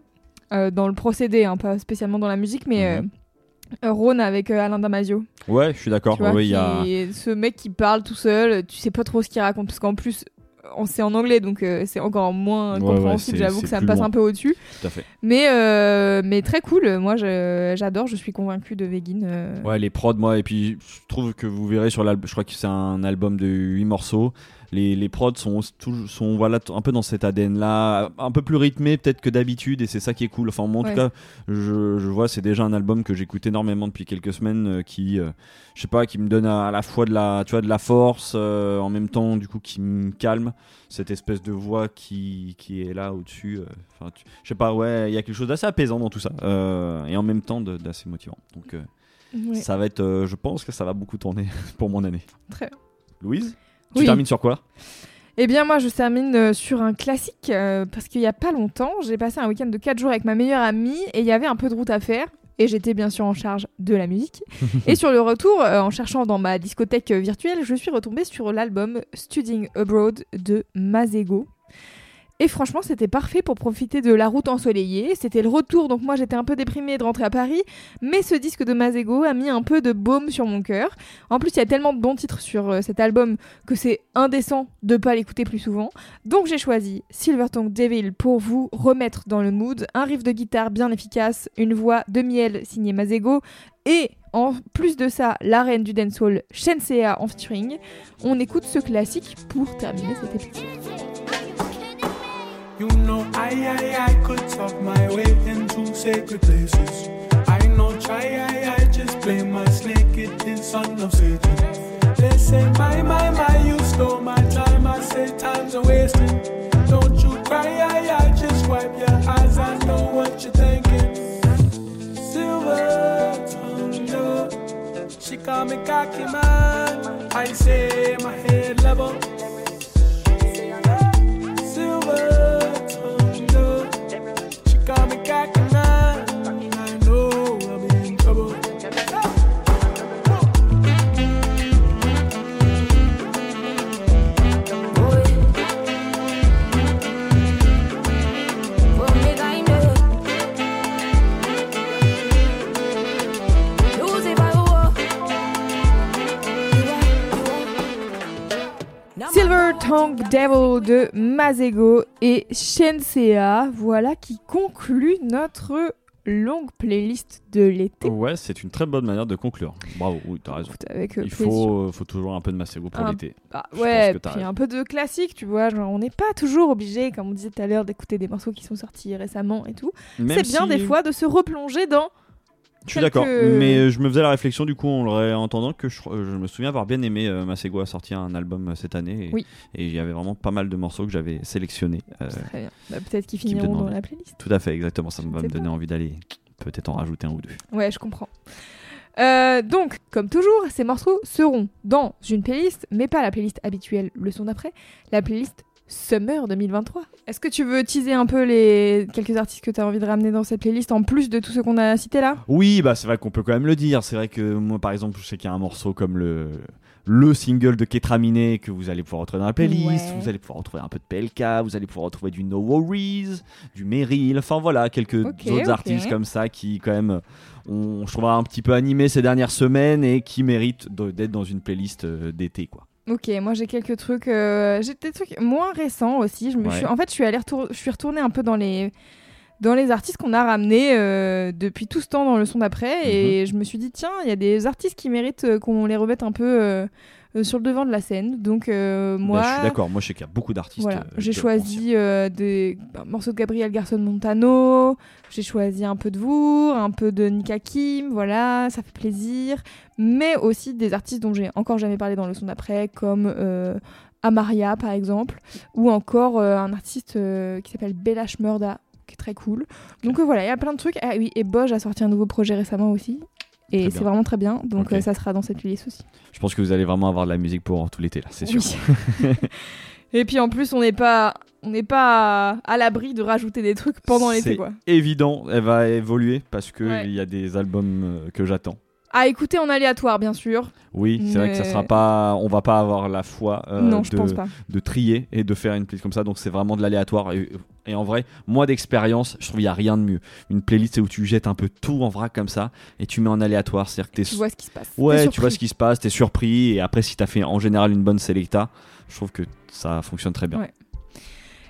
euh, dans le procédé, hein, pas spécialement dans la musique, mais Mhm. euh, Rhône avec euh, Alain Damasio. Ouais, je suis d'accord. Ouais, il y a... ce mec qui parle tout seul, tu sais pas trop ce qu'il raconte parce qu'en plus on c'est en anglais donc euh, c'est encore moins Ouais, compréhensible. J'avoue que ça me passe loin. un peu au-dessus. Mais euh, mais très cool. Moi j'adore. Je suis convaincue de Végin. euh. Ouais, les prods, moi, et puis je trouve que vous verrez sur l'album, je crois que c'est un album de 8 morceaux. Les, les prods sont, toujours- sont voilà, un peu dans cet ADN-là, un peu plus rythmé peut-être que d'habitude, et c'est ça qui est cool. Enfin, moi, en Ouais. tout cas, je, je vois, c'est déjà un album que j'écoute énormément depuis quelques semaines, euh, qui, euh, je sais pas, qui me donne à, à la fois de la, tu vois, de la force, euh, en même temps, du coup, qui me calme. Cette espèce de voix qui, qui est là au-dessus. Enfin, je sais pas, ouais, il y a quelque chose d'assez apaisant dans tout ça, et en même temps d'assez motivant. Donc, Ouais. ça va être, je pense que ça va beaucoup tourner pour mon année. Très bien. Louise, tu Oui. termines sur quoi? Eh bien, moi, je termine euh, sur un classique euh, parce qu'il y a pas longtemps, j'ai passé un week-end de 4 jours avec ma meilleure amie et il y avait un peu de route à faire. Et j'étais bien sûr en charge de la musique. et sur le retour, euh, en cherchant dans ma discothèque virtuelle, je suis retombée sur l'album Studying Abroad de Mazego. Et franchement, c'était parfait pour profiter de la route ensoleillée. C'était le retour, donc moi j'étais un peu déprimée de rentrer à Paris. Mais ce disque de Mazego a mis un peu de baume sur mon cœur. En plus, il y a tellement de bons titres sur euh, cet album que c'est indécent de pas l'écouter plus souvent. Donc j'ai choisi Silver Tongue Devil pour vous remettre dans le mood. Un riff de guitare bien efficace, une voix de miel signée Mazego et en plus de ça, la reine du dancehall Shensea en featuring. On écoute ce classique pour terminer cet épisode. I, I, I could talk my way into sacred places. I know try, I, I just play my snake, it is son of Satan. They say, my, my, my, you stole my time. I say, time's a wasting. Don't you cry, I, I just wipe your eyes. I know what you're thinking. Silver tongue. She call me cocky man. I say, my head level. She call me cocky man. Tongue Devil de Mazego et Shensea, voilà qui conclut notre longue playlist de l'été. Ouais, c'est une très bonne manière de conclure. Bravo, oui, t'as raison. avec, euh, Il faut, euh, faut toujours un peu de Masego pour l'été. bah, ouais, puis raison. un peu de classique, tu vois. Genre, on n'est pas toujours obligé, comme on disait tout à l'heure, d'écouter des morceaux qui sont sortis récemment et tout. C'est bien si- des fois de se replonger dans. Je suis d'accord, mais euh, je me faisais la réflexion du coup en le réentendant que je, euh, je me souviens avoir bien aimé euh, Masego a sorti un album euh, cette année et, Oui. et il y avait vraiment pas mal de morceaux que j'avais sélectionnés. euh, Très bien. Bah, Peut-être qu'ils finiront dans la playlist. Tout à fait, exactement, ça va me donner envie d'aller peut-être en rajouter un ou deux. Ouais, je comprends. Donc, comme toujours, ces morceaux seront dans une playlist, mais pas la playlist habituelle le son d'après, la playlist Summer 2023. Est-ce que tu veux teaser un peu les quelques artistes que tu as envie de ramener dans cette playlist en plus de tous ceux qu'on a cités là? Oui, bah c'est vrai qu'on peut quand même le dire. C'est vrai que moi, par exemple, je sais qu'il y a un morceau comme le le single de Ketraminé que vous allez pouvoir retrouver dans la playlist. Ouais. Vous allez pouvoir retrouver un peu de PLK. Vous allez pouvoir retrouver du No Worries, du Meryl. Enfin voilà, quelques autres artistes comme ça qui quand même ont, je trouve, un petit peu animé ces dernières semaines et qui méritent d'être dans une playlist euh, d'été, quoi. Ok, moi j'ai quelques trucs, euh, j'ai des trucs moins récents aussi. Je me Ouais. suis, en fait, je suis allée retour- je suis retournée un peu dans les dans les artistes qu'on a ramenés euh, depuis tout ce temps dans le son d'après Mhm. et je me suis dit tiens, il y a des artistes qui méritent euh, qu'on les remette un peu sur le devant de la scène. Donc euh, moi, Bah, je suis d'accord, moi je sais qu'il y a beaucoup d'artistes. voilà, euh, j'ai choisi euh, des un morceau de Gabriel Garson Montano, j'ai choisi un peu de vous, un peu de Nika Kim, voilà, ça fait plaisir. Mais aussi des artistes dont j'ai encore jamais parlé dans le son d'après, comme euh, Amaria par exemple, ou encore euh, un artiste euh, qui s'appelle Bella Shmurda, qui est très cool. Donc euh, voilà, il y a plein de trucs. Ah oui, et Bosch a sorti un nouveau projet récemment aussi. Et c'est vraiment très bien, donc euh, ça sera dans cette playlist aussi. Je pense que vous allez vraiment avoir de la musique pour tout l'été là, c'est sûr. Et puis en plus, on n'est pas, on n'est pas à l'abri de rajouter des trucs pendant l'été, C'est évident, elle va évoluer parce que Ouais. il y a des albums euh, que j'attends. À écouter en aléatoire, bien sûr. Oui, c'est vrai que ça sera pas, on va pas avoir la foi euh, Non, je de, pense pas. de trier et de faire une playlist comme ça. Donc c'est vraiment de l'aléatoire. Et, en vrai, moi d'expérience, je trouve il y a rien de mieux. Une playlist c'est où tu jettes un peu tout en vrac comme ça et tu mets en aléatoire, c'est-à-dire que Tu vois ce qui se passe. Ouais, tu vois ce qui se passe, t'es surpris et après si t'as fait en général une bonne selecta, je trouve que ça fonctionne très bien. Ouais.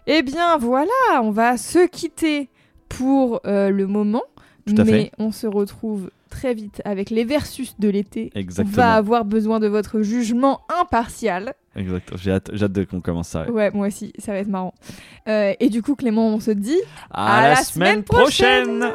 Eh bien voilà, on va se quitter pour euh, le moment. Tout à mais fait. on se retrouve très vite avec les versus de l'été. Exactement. On va avoir besoin de votre jugement impartial. Exactement. J'ai hâte, j'ai hâte de qu'on commence ça. ouais. Ouais, moi aussi, ça va être marrant. Euh, et du coup, Clément, on se dit À la semaine prochaine